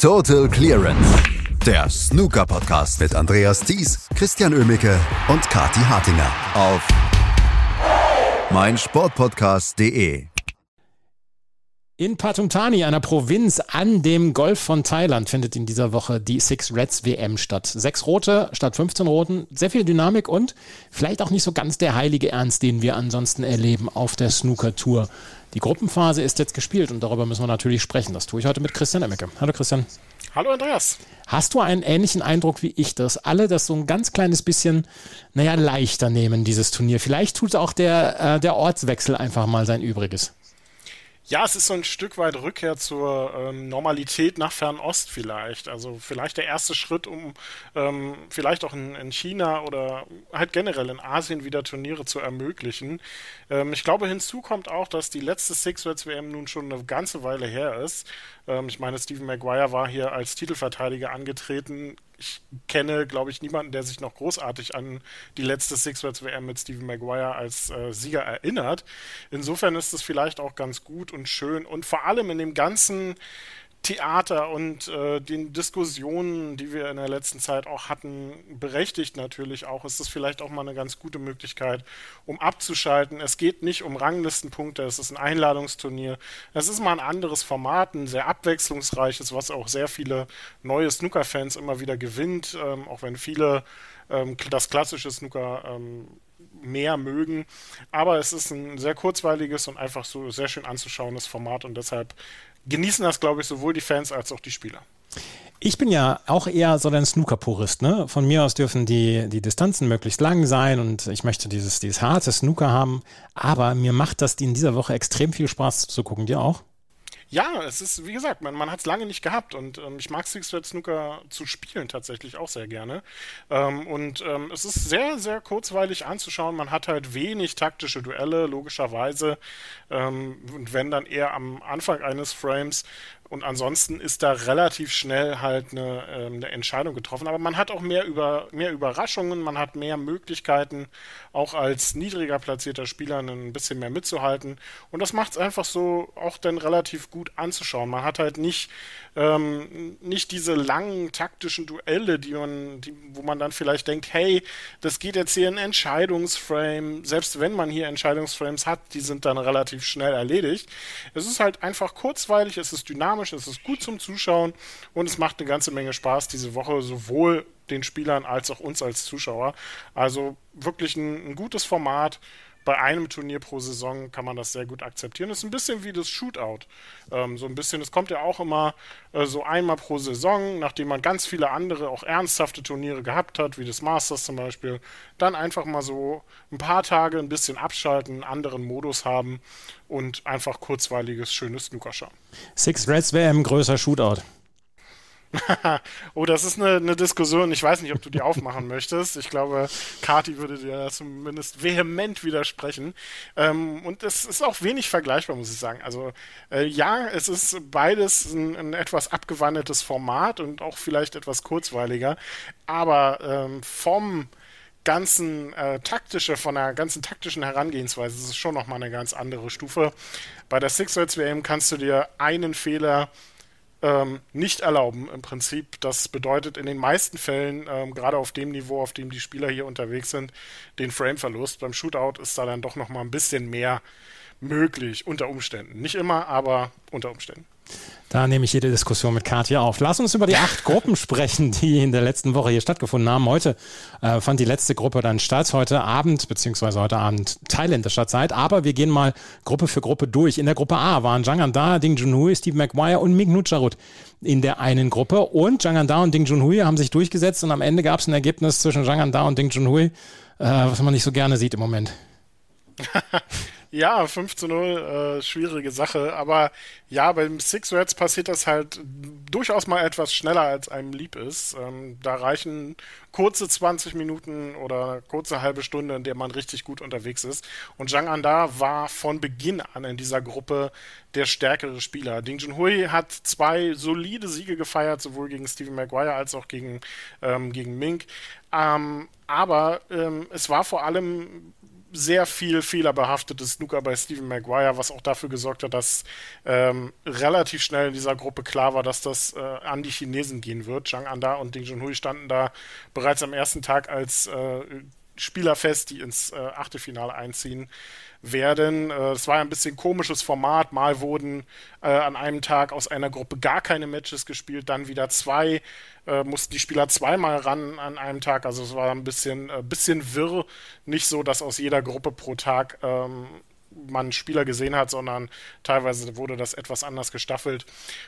Total Clearance. Der Snooker-Podcast mit Andreas Thies, Christian Ömicke und Kati Hartinger auf meinsportpodcast.de. In Patumtani, einer Provinz an dem Golf von Thailand, findet in dieser Woche die Six Reds WM statt. Sechs rote statt 15 roten, sehr viel Dynamik und vielleicht auch nicht so ganz der heilige Ernst, den wir ansonsten erleben auf der Snooker-Tour. Die Gruppenphase ist jetzt gespielt und darüber müssen wir natürlich sprechen. Das tue ich heute mit Christian Emmecke. Hallo Christian. Hallo Andreas. Hast du einen ähnlichen Eindruck wie ich, dass alle das so ein ganz kleines bisschen, naja, leichter nehmen, dieses Turnier? Vielleicht tut auch der, äh, der Ortswechsel einfach mal sein Übriges. Ja, es ist so ein Stück weit Rückkehr zur ähm, Normalität nach Fernost vielleicht. Also vielleicht der erste Schritt, um ähm, vielleicht auch in, in, China oder halt generell in Asien wieder Turniere zu ermöglichen. Ähm, ich glaube, hinzu kommt auch, dass die letzte Six Reds WM nun schon eine ganze Weile her ist. Ähm, ich meine, Stephen Maguire war hier als Titelverteidiger angetreten ich kenne, glaube ich, niemanden, der sich noch großartig an die letzte Six Reds WM mit Stephen Maguire als äh, Sieger erinnert. Insofern ist es vielleicht auch ganz gut und schön und vor allem in dem ganzen Theater und äh, den Diskussionen, die wir in der letzten Zeit auch hatten, berechtigt natürlich auch, ist es vielleicht auch mal eine ganz gute Möglichkeit, um abzuschalten. Es geht nicht um Ranglistenpunkte, es ist ein Einladungsturnier. Es ist mal ein anderes Format, ein sehr abwechslungsreiches, was auch sehr viele neue Snooker-Fans immer wieder gewinnt, ähm, auch wenn viele ähm, das klassische Snooker ähm, mehr mögen. Aber es ist ein sehr kurzweiliges und einfach so sehr schön anzuschauendes Format und deshalb genießen das, glaube ich, sowohl die Fans als auch die Spieler. Ich bin ja auch eher so ein Snooker-Purist. Ne? Von mir aus dürfen die, die Distanzen möglichst lang sein und ich möchte dieses, dieses harte Snooker haben. Aber mir macht das in dieser Woche extrem viel Spaß zu gucken. Dir auch? Ja, es ist, wie gesagt, man, man hat es lange nicht gehabt und ähm, ich mag Six-Red Snooker zu spielen tatsächlich auch sehr gerne. Ähm, und ähm, es ist sehr, sehr kurzweilig anzuschauen. Man hat halt wenig taktische Duelle, logischerweise. Ähm, und wenn dann eher am Anfang eines Frames und ansonsten ist da relativ schnell halt eine, äh, eine, Entscheidung getroffen. Aber man hat auch mehr, über, mehr Überraschungen, man hat mehr Möglichkeiten, auch als niedriger platzierter Spieler ein bisschen mehr mitzuhalten. Und das macht es einfach so auch dann relativ gut anzuschauen. Man hat halt nicht, ähm, nicht diese langen taktischen Duelle, die man, die, wo man dann vielleicht denkt, hey, das geht jetzt hier in Entscheidungsframe. Selbst wenn man hier Entscheidungsframes hat, die sind dann relativ schnell erledigt. Es ist halt einfach kurzweilig, es ist dynamisch dynamisch, es ist gut zum Zuschauen und es macht eine ganze Menge Spaß diese Woche, sowohl den Spielern als auch uns als Zuschauer. Also wirklich ein, ein gutes Format bei einem Turnier pro Saison kann man das sehr gut akzeptieren. Das ist ein bisschen wie das Shootout. Ähm, so ein bisschen, es kommt ja auch immer äh, so einmal pro Saison, nachdem man ganz viele andere, auch ernsthafte Turniere gehabt hat, wie das Masters zum Beispiel, dann einfach mal so ein paar Tage ein bisschen abschalten, einen anderen Modus haben und einfach kurzweiliges, schönes Snooker schauen. Six Reds wäre ein größer Shootout. oh, das ist eine, eine, Diskussion. Ich weiß nicht, ob du die aufmachen möchtest. Ich glaube, Kati würde dir zumindest vehement widersprechen. Ähm, und es ist auch wenig vergleichbar, muss ich sagen. Also äh, ja, es ist beides ein, ein, etwas abgewandeltes Format und auch vielleicht etwas kurzweiliger. Aber ähm, vom ganzen äh, taktische, von der ganzen taktischen Herangehensweise ist es schon nochmal eine ganz andere Stufe. Bei der Six Reds WM kannst du dir einen Fehler ähm, nicht erlauben im Prinzip. Das bedeutet in den meisten Fällen, ähm, gerade auf dem Niveau, auf dem die Spieler hier unterwegs sind, den Frameverlust. Beim Shootout ist da dann doch nochmal ein bisschen mehr möglich unter Umständen. Nicht immer, aber unter Umständen. Da nehme ich jede Diskussion mit Katja auf. Lass uns über die acht Gruppen sprechen, die in der letzten Woche hier stattgefunden haben. Heute äh, fand die letzte Gruppe dann statt, heute Abend, beziehungsweise heute Abend thailändischer Zeit. Aber wir gehen mal Gruppe für Gruppe durch. In der Gruppe A waren Jangan Da, Ding Junhui, Steve Maguire und Ming Nucharut in der einen Gruppe. Und Jangan Da und Ding Junhui haben sich durchgesetzt und am Ende gab es ein Ergebnis zwischen Jangan Da und Ding Junhui, äh, was man nicht so gerne sieht im Moment. Ja, 5 zu 0, äh, schwierige Sache. Aber ja, beim Six Reds passiert das halt durchaus mal etwas schneller, als einem lieb ist. Ähm, da reichen kurze 20 Minuten oder kurze halbe Stunde, in der man richtig gut unterwegs ist. Und Zhang Anda war von Beginn an in dieser Gruppe der stärkere Spieler. Ding Junhui hat zwei solide Siege gefeiert, sowohl gegen Stephen Maguire als auch gegen, ähm, gegen Mink. Ähm, aber ähm, es war vor allem sehr viel fehlerbehaftetes Snooker bei Stephen Maguire, was auch dafür gesorgt hat, dass ähm, relativ schnell in dieser Gruppe klar war, dass das äh, an die Chinesen gehen wird. Zhang Anda und Ding Junhui standen da bereits am ersten Tag als äh, Spieler fest, die ins äh, Achtelfinale einziehen werden. Äh, es war ein bisschen komisches Format. Mal wurden äh, an einem Tag aus einer Gruppe gar keine Matches gespielt, dann wieder zwei. Äh, mussten die Spieler zweimal ran an einem Tag. Also es war ein bisschen, äh, bisschen wirr. Nicht so, dass aus jeder Gruppe pro Tag ähm, man Spieler gesehen hat, sondern teilweise wurde das etwas anders gestaffelt.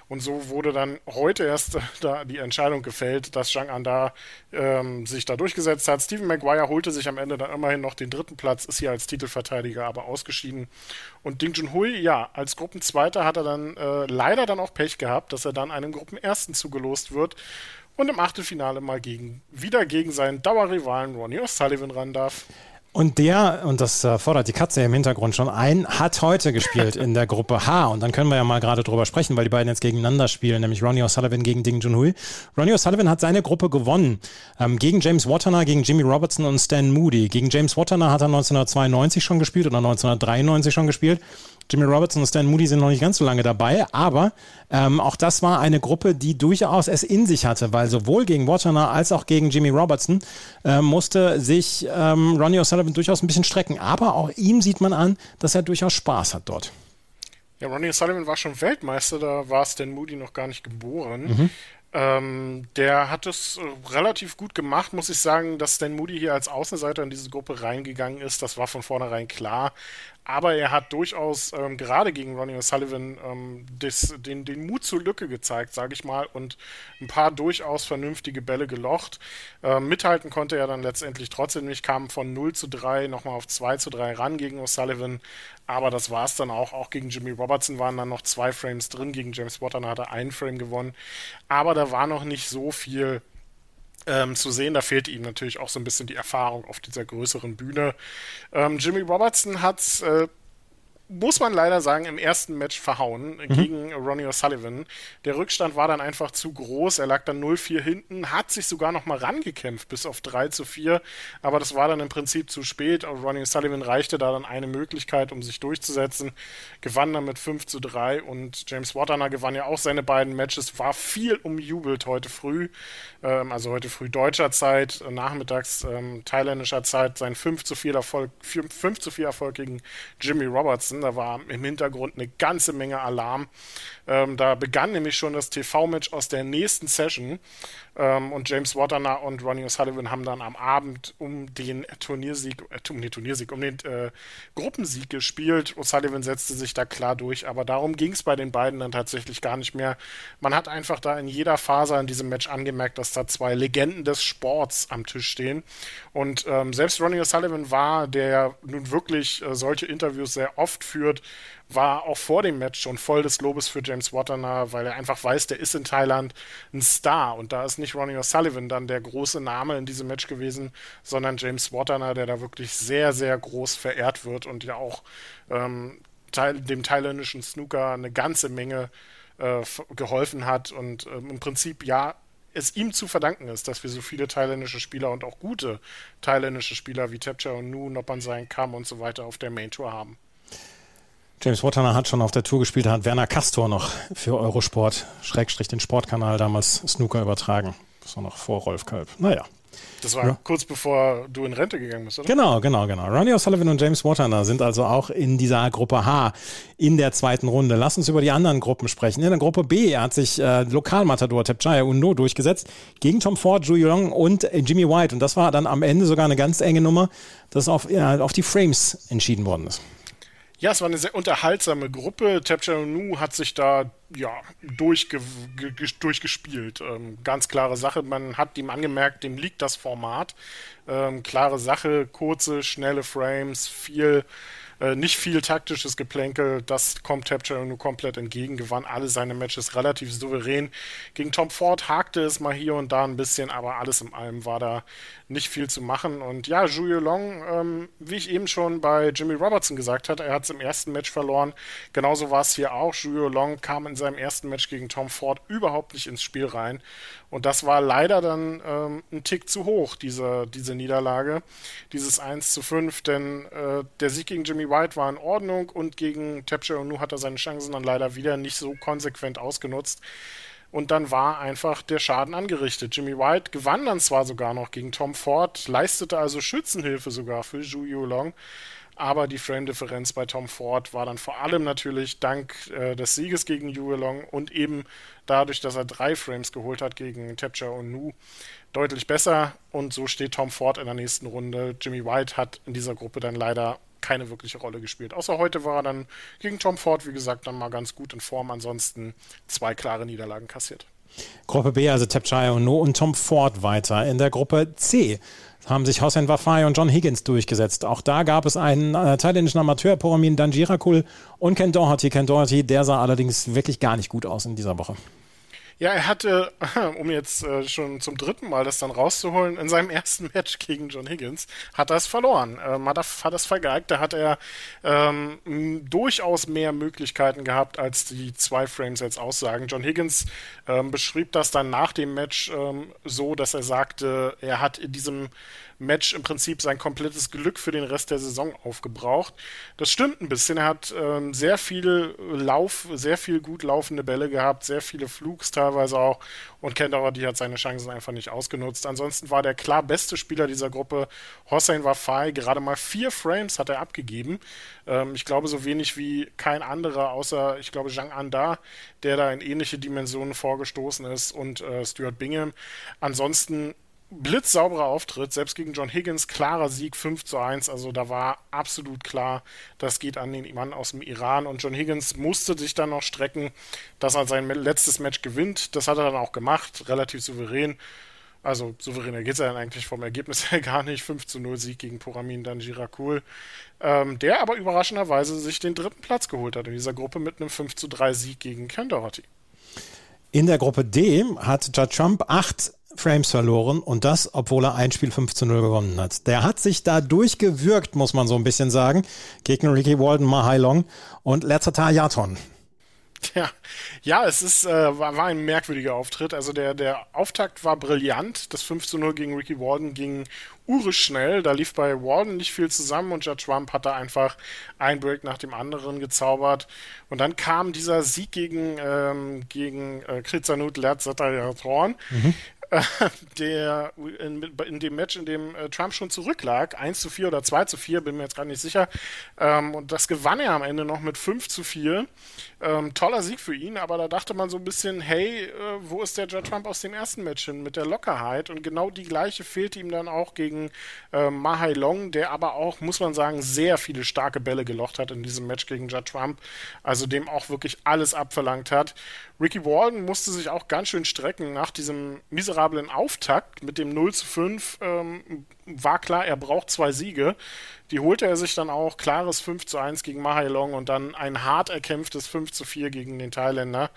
Und so wurde dann heute erst da die Entscheidung gefällt, dass Zhang Anda ähm, sich da durchgesetzt hat. Stephen Maguire holte sich am Ende dann immerhin noch den dritten Platz, ist hier als Titelverteidiger aber ausgeschieden. Und Ding Junhui, ja, als Gruppenzweiter hat er dann äh, leider dann auch Pech gehabt, dass er dann einem Gruppenersten zugelost wird und im Achtelfinale mal gegen, wieder gegen seinen Dauerrivalen Ronnie O'Sullivan ran darf. Und der, und das äh, fordert die Katze im Hintergrund schon ein, hat heute gespielt in der Gruppe H. Und dann können wir ja mal gerade drüber sprechen, weil die beiden jetzt gegeneinander spielen, nämlich Ronnie O'Sullivan gegen Ding Junhui. Ronnie O'Sullivan hat seine Gruppe gewonnen. Ähm, gegen James Watterner, gegen Jimmy Robertson und Stan Moody. Gegen James Watterner hat er 1992 schon gespielt oder 1993 schon gespielt. Jimmy Robertson und Stan Moody sind noch nicht ganz so lange dabei, aber ähm, auch das war eine Gruppe, die durchaus es in sich hatte, weil sowohl gegen Watana als auch gegen Jimmy Robertson äh, musste sich ähm, Ronnie O'Sullivan durchaus ein bisschen strecken. Aber auch ihm sieht man an, dass er durchaus Spaß hat dort. Ja, Ronnie O'Sullivan war schon Weltmeister, da war Stan Moody noch gar nicht geboren. Mhm. Ähm, der hat es äh, relativ gut gemacht, muss ich sagen, dass Stan Moody hier als Außenseiter in diese Gruppe reingegangen ist. Das war von vornherein klar. Aber er hat durchaus ähm, gerade gegen Ronnie O'Sullivan ähm, des, den, den Mut zur Lücke gezeigt, sage ich mal, und ein paar durchaus vernünftige Bälle gelocht. Ähm, mithalten konnte er dann letztendlich trotzdem nicht, kam von 0 zu 3 nochmal auf 2 zu 3 ran gegen O'Sullivan. Aber das war es dann auch. Auch gegen Jimmy Robertson waren dann noch zwei Frames drin. Gegen James Water hat er einen Frame gewonnen. Aber da war noch nicht so viel ähm, zu sehen. Da fehlt ihm natürlich auch so ein bisschen die Erfahrung auf dieser größeren Bühne. Ähm, Jimmy Robertson hat äh, muss man leider sagen, im ersten Match verhauen mhm. gegen Ronnie O'Sullivan. Der Rückstand war dann einfach zu groß. Er lag dann 0-4 hinten, hat sich sogar noch mal rangekämpft bis auf 3 zu 4. Aber das war dann im Prinzip zu spät. Ronnie O'Sullivan reichte da dann eine Möglichkeit, um sich durchzusetzen. Gewann dann mit 5 zu 3 und James Watana gewann ja auch seine beiden Matches. War viel umjubelt heute früh, ähm, also heute früh deutscher Zeit, nachmittags ähm, thailändischer Zeit, sein 5 zu 4 Erfolg, 5 zu 4 Erfolg gegen Jimmy Robertson. Da war im Hintergrund eine ganze Menge Alarm. Ähm, da begann nämlich schon das TV-Match aus der nächsten Session. Ähm, und James Watana und Ronnie O'Sullivan haben dann am Abend um den Turniersieg, äh, um den Turniersieg, um den äh, Gruppensieg gespielt. O'Sullivan setzte sich da klar durch, aber darum ging es bei den beiden dann tatsächlich gar nicht mehr. Man hat einfach da in jeder Phase an diesem Match angemerkt, dass da zwei Legenden des Sports am Tisch stehen. Und ähm, selbst Ronnie O'Sullivan war, der nun wirklich äh, solche Interviews sehr oft führt, war auch vor dem Match schon voll des Lobes für James Watterner, weil er einfach weiß, der ist in Thailand ein Star und da ist nicht Ronnie O'Sullivan dann der große Name in diesem Match gewesen, sondern James Watterner, der da wirklich sehr, sehr groß verehrt wird und ja auch ähm, dem thailändischen Snooker eine ganze Menge äh, geholfen hat und ähm, im Prinzip ja es ihm zu verdanken ist, dass wir so viele thailändische Spieler und auch gute thailändische Spieler wie Tapcha und Nu, Nopan Sein Kam und so weiter auf der Main Tour haben. James Watterner hat schon auf der Tour gespielt, hat Werner Castor noch für Eurosport, Schrägstrich den Sportkanal damals Snooker übertragen. Das war noch vor Rolf Kalb. Naja. Das war ja. kurz bevor du in Rente gegangen bist, oder? Genau, genau, genau. Ronnie O'Sullivan und James Watterner sind also auch in dieser Gruppe H in der zweiten Runde. Lass uns über die anderen Gruppen sprechen. In der Gruppe B hat sich äh, Lokalmatador Tepchaya Undo durchgesetzt gegen Tom Ford, Zhu Yong und äh, Jimmy White. Und das war dann am Ende sogar eine ganz enge Nummer, dass auf, ja, auf die Frames entschieden worden ist. Ja, es war eine sehr unterhaltsame Gruppe. Nu hat sich da ja durchge durchgespielt. Ähm, ganz klare Sache. Man hat ihm angemerkt, dem liegt das Format. Ähm, klare Sache, kurze, schnelle Frames, viel äh, nicht viel taktisches Geplänkel, das kommt Tapture nur komplett entgegen, gewann alle seine Matches relativ souverän. Gegen Tom Ford hakte es mal hier und da ein bisschen, aber alles in allem war da nicht viel zu machen. Und ja, Julio Long, ähm, wie ich eben schon bei Jimmy Robertson gesagt hatte, er hat im ersten Match verloren. Genauso war es hier auch. Julio Long kam in seinem ersten Match gegen Tom Ford überhaupt nicht ins Spiel rein. Und das war leider dann ähm, ein Tick zu hoch, diese, diese Niederlage, dieses 1 zu 5, denn äh, der Sieg gegen Jimmy White war in Ordnung und gegen Tapcher und Nu hat er seine Chancen dann leider wieder nicht so konsequent ausgenutzt. Und dann war einfach der Schaden angerichtet. Jimmy White gewann dann zwar sogar noch gegen Tom Ford, leistete also Schützenhilfe sogar für Zhu Long, aber die Frame-Differenz bei Tom Ford war dann vor allem natürlich dank äh, des Sieges gegen Yu Long und eben dadurch, dass er drei Frames geholt hat gegen Tapcher und Nu, deutlich besser. Und so steht Tom Ford in der nächsten Runde. Jimmy White hat in dieser Gruppe dann leider keine wirkliche Rolle gespielt. Außer heute war er dann gegen Tom Ford, wie gesagt, dann mal ganz gut in Form. Ansonsten zwei klare Niederlagen kassiert. Gruppe B, also Tapchaya und No und Tom Ford weiter. In der Gruppe C haben sich Hossein Wafai und John Higgins durchgesetzt. Auch da gab es einen äh, thailändischen Amateur, Poramin Danjirakul und Ken Doherty. Ken Doherty, der sah allerdings wirklich gar nicht gut aus in dieser Woche. Ja, er hatte, um jetzt äh, schon zum dritten Mal das dann rauszuholen, in seinem ersten Match gegen John Higgins, hat er es verloren. Ähm, hat, er, hat es vergeigt. Da hat er ähm, durchaus mehr Möglichkeiten gehabt, als die zwei Frames jetzt aussagen. John Higgins ähm, beschrieb das dann nach dem Match ähm, so, dass er sagte, er hat in diesem Match im Prinzip sein komplettes Glück für den Rest der Saison aufgebraucht. Das stimmt ein bisschen. Er hat ähm, sehr viel Lauf, sehr viel gut laufende Bälle gehabt, sehr viele Flugs teilweise auch. Und Kendall, die hat seine Chancen einfach nicht ausgenutzt. Ansonsten war der klar beste Spieler dieser Gruppe Hossein Wafai. Gerade mal vier Frames hat er abgegeben. Ähm, ich glaube, so wenig wie kein anderer, außer, ich glaube, Zhang Anda, der da in ähnliche Dimensionen vorgestoßen ist und äh, Stuart Bingham. Ansonsten blitzsauberer Auftritt, selbst gegen John Higgins, klarer Sieg 5 zu 1. Also da war absolut klar, das geht an den Mann aus dem Iran. Und John Higgins musste sich dann noch strecken, dass er sein letztes Match gewinnt. Das hat er dann auch gemacht, relativ souverän. Also souveräner geht es ja dann eigentlich vom Ergebnis her gar nicht. 5 zu 0 Sieg gegen Poramin Danjirakul. Ähm, der aber überraschenderweise sich den dritten Platz geholt hat in dieser Gruppe mit einem 5 zu 3 Sieg gegen Ken Doherty. In der Gruppe D hat Judd Trump acht Frames verloren und das, obwohl er ein Spiel 5 zu 0 gewonnen hat. Der hat sich da durchgewürgt, muss man so ein bisschen sagen, gegen Ricky Walden, Mahai Long und Letzata Yaton. Ja, ja, es ist, äh, war, war, ein merkwürdiger Auftritt. Also der, der Auftakt war brillant. Das 5 zu 0 gegen Ricky Walden ging urisch schnell. Da lief bei Walden nicht viel zusammen und Judge Trump hat da einfach ein Break nach dem anderen gezaubert. Und dann kam dieser Sieg gegen, ähm, gegen äh, Kritzanut Lerzatayatron. Mhm. der in, in, dem Match, in dem äh, Trump schon zurücklag, 1 zu 4 oder 2 zu 4, bin mir jetzt gar nicht sicher. Ähm, und das gewann er am Ende noch mit 5 zu 4. Ähm, toller Sieg für ihn, aber da dachte man so ein bisschen, hey, äh, wo ist der Judd Trump aus dem ersten Match hin mit der Lockerheit? Und genau die gleiche fehlte ihm dann auch gegen äh, Mahai Long, der aber auch, muss man sagen, sehr viele starke Bälle gelocht hat in diesem Match gegen Judd Trump, also dem auch wirklich alles abverlangt hat. Ricky Walden musste sich auch ganz schön strecken nach diesem miserablen Auftakt mit dem 0 zu 5. Ähm, war klar, er braucht zwei Siege. Die holte er sich dann auch, klares 5 zu 1 gegen Mahai Long und dann ein hart erkämpftes 5 zu 4 gegen den Thailänder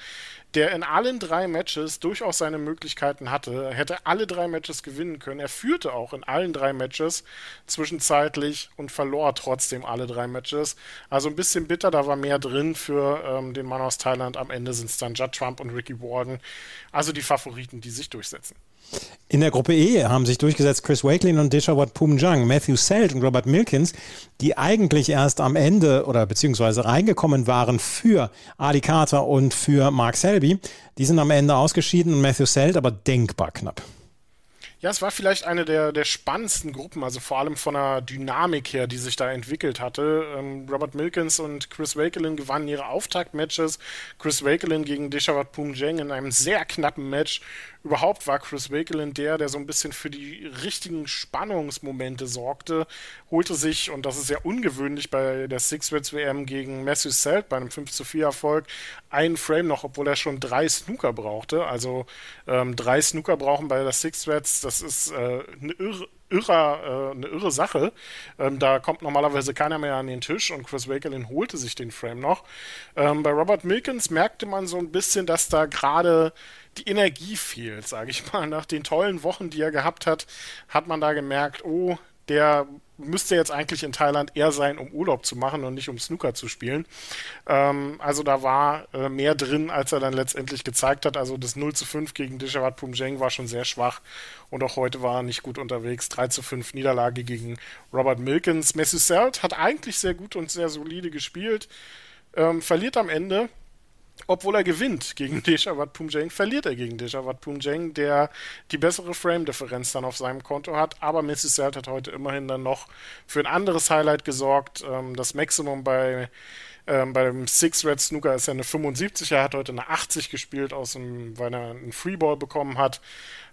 der in allen drei Matches durchaus seine Möglichkeiten hatte. Er hätte alle drei Matches gewinnen können. Er führte auch in allen drei Matches zwischenzeitlich und verlor trotzdem alle drei Matches. Also ein bisschen bitter, da war mehr drin für ähm, den Mann aus Thailand. Am Ende sind es dann Judd Trump und Ricky Warden. Also die Favoriten, die sich durchsetzen. In der Gruppe E haben sich durchgesetzt Chris Wakelin und Deshawat Pumjang, Matthew Selt und Robert Milkins, die eigentlich erst am Ende oder beziehungsweise reingekommen waren für Ali Carter und für Mark Selby. Die sind am Ende ausgeschieden und Matthew Selt aber denkbar knapp. Ja, es war vielleicht eine der, der spannendsten Gruppen, also vor allem von der Dynamik her, die sich da entwickelt hatte. Ähm, Robert Milkins und Chris Wakelin gewannen ihre Auftaktmatches. Chris Wakelin gegen Deshawat Pumjeng in einem sehr knappen Match überhaupt war Chris Wakelin der, der so ein bisschen für die richtigen Spannungsmomente sorgte, holte sich, und das ist sehr ungewöhnlich bei der Six Reds WM gegen Matthew Selt bei einem 5 zu 4 Erfolg, einen Frame noch, obwohl er schon drei Snooker brauchte. Also ähm, drei Snooker brauchen bei der Six Reds, das ist äh, eine irre, irrer, äh, eine irre Sache. Ähm, da kommt normalerweise keiner mehr an den Tisch und Chris Wakelin holte sich den Frame noch. Ähm, bei Robert Milkins merkte man so ein bisschen, dass da gerade die Energie fehlt, sage ich mal. Nach den tollen Wochen, die er gehabt hat, hat man da gemerkt, oh, der müsste jetzt eigentlich in Thailand eher sein, um Urlaub zu machen und nicht um Snooker zu spielen. Ähm, also da war äh, mehr drin, als er dann letztendlich gezeigt hat. Also das 0 zu 5 gegen Dishawat Pumjeng war schon sehr schwach und auch heute war er nicht gut unterwegs. 3 zu 5 Niederlage gegen Robert Milkins. Messi Selt hat eigentlich sehr gut und sehr solide gespielt, ähm, verliert am Ende obwohl er gewinnt gegen Deshawat Pumjeng, verliert er gegen Deshawat Pumjeng, der die bessere Frame-Differenz dann auf seinem Konto hat. Aber Missy Selt hat heute immerhin dann noch für ein anderes Highlight gesorgt. Ähm, das Maximum bei ähm, beim Six Red Snooker ist ja eine 75. Er hat heute eine 80 gespielt, aus dem, weil er einen Freeball bekommen hat.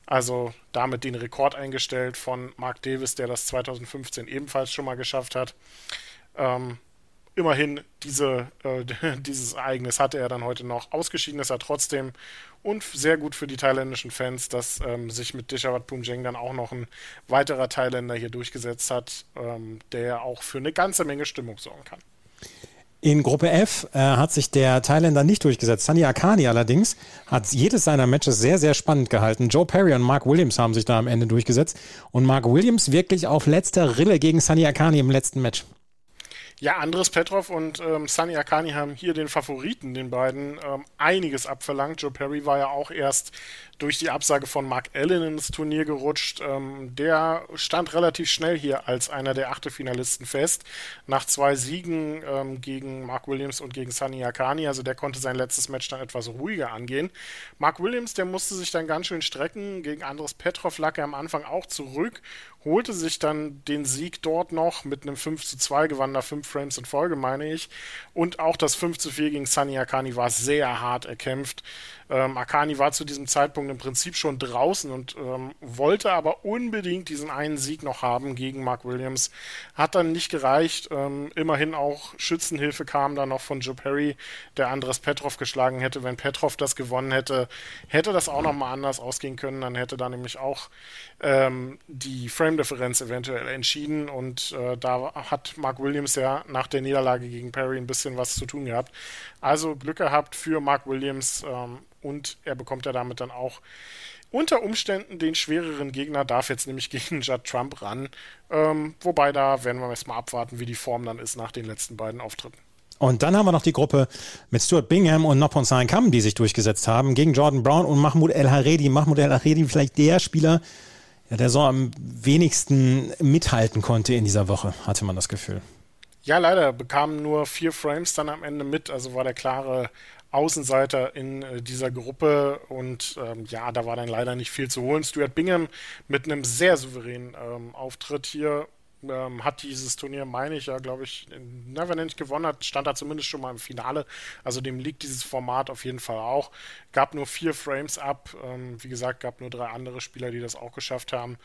Also damit den Rekord eingestellt von Mark Davis, der das 2015 ebenfalls schon mal geschafft hat. Ähm, immerhin diese, äh, dieses Ereignis hatte er dann heute noch. Ausgeschieden ist er trotzdem und sehr gut für die thailändischen Fans, dass ähm, sich mit Dishawat Pumjeng dann auch noch ein weiterer Thailänder hier durchgesetzt hat, ähm, der auch für eine ganze Menge Stimmung sorgen kann. In Gruppe F äh, hat sich der Thailänder nicht durchgesetzt. Sunny Akani allerdings hat jedes seiner Matches sehr, sehr spannend gehalten. Joe Perry und Mark Williams haben sich da am Ende durchgesetzt. Und Mark Williams wirklich auf letzter Rille gegen Sunny Akani im letzten Match. Ja, Andres Petrov und ähm, Sunny Akani haben hier den Favoriten, den beiden, ähm, einiges abverlangt. Joe Perry war ja auch erst durch die Absage von Mark Allen ins Turnier gerutscht. Ähm, der stand relativ schnell hier als einer der Achtelfinalisten fest. Nach zwei Siegen ähm, gegen Mark Williams und gegen Sunny Akani. Also der konnte sein letztes Match dann etwas ruhiger angehen. Mark Williams, der musste sich dann ganz schön strecken. Gegen Andres Petrov lag er am Anfang auch zurück holte sich dann den Sieg dort noch mit einem 5 zu 2, gewann da 5 Frames in Folge, meine ich. Und auch das 5 zu 4 gegen Sunny Akani war sehr hart erkämpft. Ähm, Akani war zu diesem Zeitpunkt im Prinzip schon draußen und ähm, wollte aber unbedingt diesen einen Sieg noch haben gegen Mark Williams. Hat dann nicht gereicht. Ähm, immerhin auch Schützenhilfe kam dann noch von Joe Perry, der Andres Petrov geschlagen hätte. Wenn Petrov das gewonnen hätte, hätte das auch nochmal anders ausgehen können. Dann hätte da nämlich auch ähm, die Frame-Differenz eventuell entschieden und äh, da hat Mark Williams ja nach der Niederlage gegen Perry ein bisschen was zu tun gehabt. Also Glück gehabt für Mark Williams ähm, und er bekommt ja damit dann auch unter Umständen den schwereren Gegner, darf jetzt nämlich gegen Judd Trump ran. Ähm, wobei da werden wir erstmal abwarten, wie die Form dann ist nach den letzten beiden Auftritten. Und dann haben wir noch die Gruppe mit Stuart Bingham und Noppon Sain Kam, die sich durchgesetzt haben, gegen Jordan Brown und Mahmoud El Haredi. Mahmoud El Haredi vielleicht der Spieler, der so am wenigsten mithalten konnte in dieser Woche, hatte man das Gefühl. Ja, leider bekamen nur vier Frames dann am Ende mit, also war der klare Außenseiter in äh, dieser Gruppe und ähm, ja, da war dann leider nicht viel zu holen. Stuart Bingham mit einem sehr souveränen ähm, Auftritt hier ähm, hat dieses Turnier, meine ich ja, glaube ich, na, wenn er nicht gewonnen hat, stand er zumindest schon mal im Finale. Also dem liegt dieses Format auf jeden Fall auch. Gab nur vier Frames ab. Ähm, wie gesagt, gab nur drei andere Spieler, die das auch geschafft haben.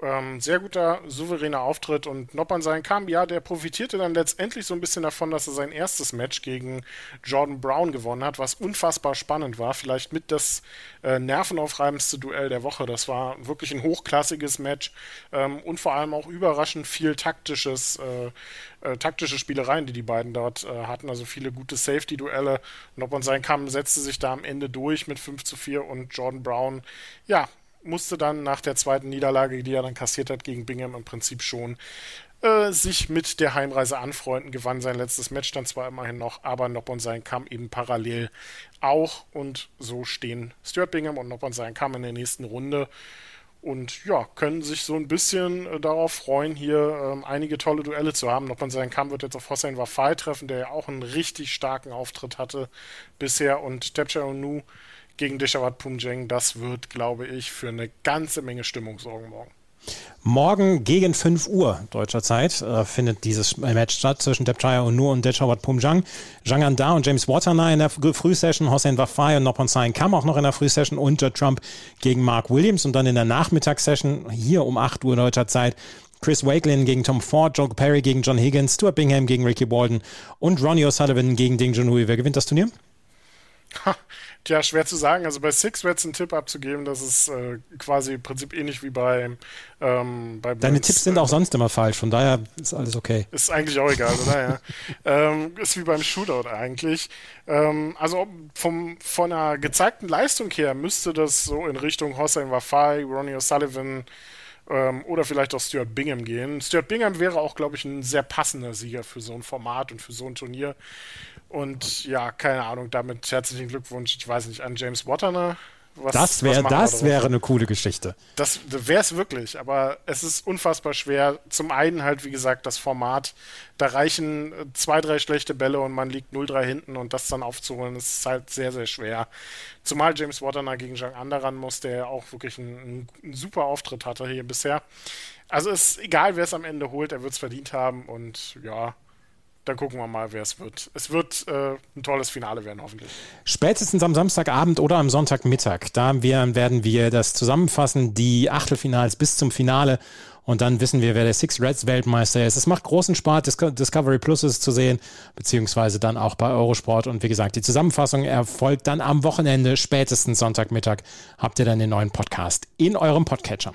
Ähm, sehr guter, souveräner Auftritt und Noppern sein kam, ja, der profitierte dann letztendlich so ein bisschen davon, dass er sein erstes Match gegen Jordan Brown gewonnen hat, was unfassbar spannend war. Vielleicht mit das äh, nervenaufreibendste Duell der Woche. Das war wirklich ein hochklassiges Match ähm, und vor allem auch überraschend viel taktisches, äh, äh, taktische Spielereien, die die beiden dort äh, hatten. Also viele gute Safety-Duelle. Noppern sein kam, setzte sich da am Ende durch mit 5 zu 4 und Jordan Brown, ja, musste dann nach der zweiten Niederlage, die er dann kassiert hat gegen Bingham, im Prinzip schon äh, sich mit der Heimreise anfreunden, gewann sein letztes Match dann zwar immerhin noch, aber Noppon sein kam eben parallel auch und so stehen Stuart Bingham und Noppon sein kam in der nächsten Runde und ja, können sich so ein bisschen äh, darauf freuen, hier ähm, einige tolle Duelle zu haben. Noppon sein Kamm wird jetzt auf Hossein Wafai treffen, der ja auch einen richtig starken Auftritt hatte bisher und Tepcha Onu gegen Deshawat Pumjeng. Das wird, glaube ich, für eine ganze Menge Stimmung sorgen morgen. Morgen gegen 5 Uhr deutscher Zeit äh, findet dieses Match statt zwischen Depchaya Nur und Dechawat Pumjang. Zhang Anda und James Watana in der Frühsession, Hossein Wafai und Noppon Sain Kam auch noch in der Frühsession und Judd Trump gegen Mark Williams und dann in der Nachmittagssession hier um 8 Uhr deutscher Zeit Chris Wakelin gegen Tom Ford, Joe Perry gegen John Higgins, Stuart Bingham gegen Ricky Walden und Ronnie O'Sullivan gegen Ding Junhui. Wer gewinnt das Turnier? Ha, tja, schwer zu sagen. Also bei Six Reds einen Tipp abzugeben, das ist äh, quasi im Prinzip ähnlich wie bei, ähm, bei Deine Tipps sind auch sonst immer falsch, von daher ist alles okay. Ist eigentlich auch egal, oder? Ja. ähm, ist wie beim Shootout eigentlich. Ähm, also vom, von einer gezeigten Leistung her müsste das so in Richtung Hossein Wafai, Ronnie O'Sullivan, Ähm, oder vielleicht auch Stuart Bingham gehen. Stuart Bingham wäre auch, glaube ich, ein sehr passender Sieger für so ein Format und für so ein Turnier. Und ja, keine Ahnung, damit herzlichen Glückwunsch, ich weiß nicht, an James Watterner. Was, das wäre das wäre eine coole Geschichte. Das wäre es wirklich, aber es ist unfassbar schwer. Zum einen halt, wie gesagt, das Format. Da reichen zwei, drei schlechte Bälle und man liegt 0-3 hinten und das dann aufzuholen, ist halt sehr, sehr schwer. Zumal James Watterner gegen Jean Anderan muss, der auch wirklich einen, einen super Auftritt hatte hier bisher. Also ist egal, wer es am Ende holt, er wird es verdient haben und ja, dann gucken wir mal, wer es wird. Es wird äh, ein tolles Finale werden, hoffentlich. Spätestens am Samstagabend oder am Sonntagmittag. Da werden wir das zusammenfassen, die Achtelfinals bis zum Finale. Und dann wissen wir, wer der Six Reds Weltmeister ist. Es macht großen Spaß, Discovery Plus ist zu sehen, beziehungsweise dann auch bei Eurosport. Und wie gesagt, die Zusammenfassung erfolgt dann am Wochenende, spätestens Sonntagmittag, habt ihr dann den neuen Podcast in eurem Podcatcher.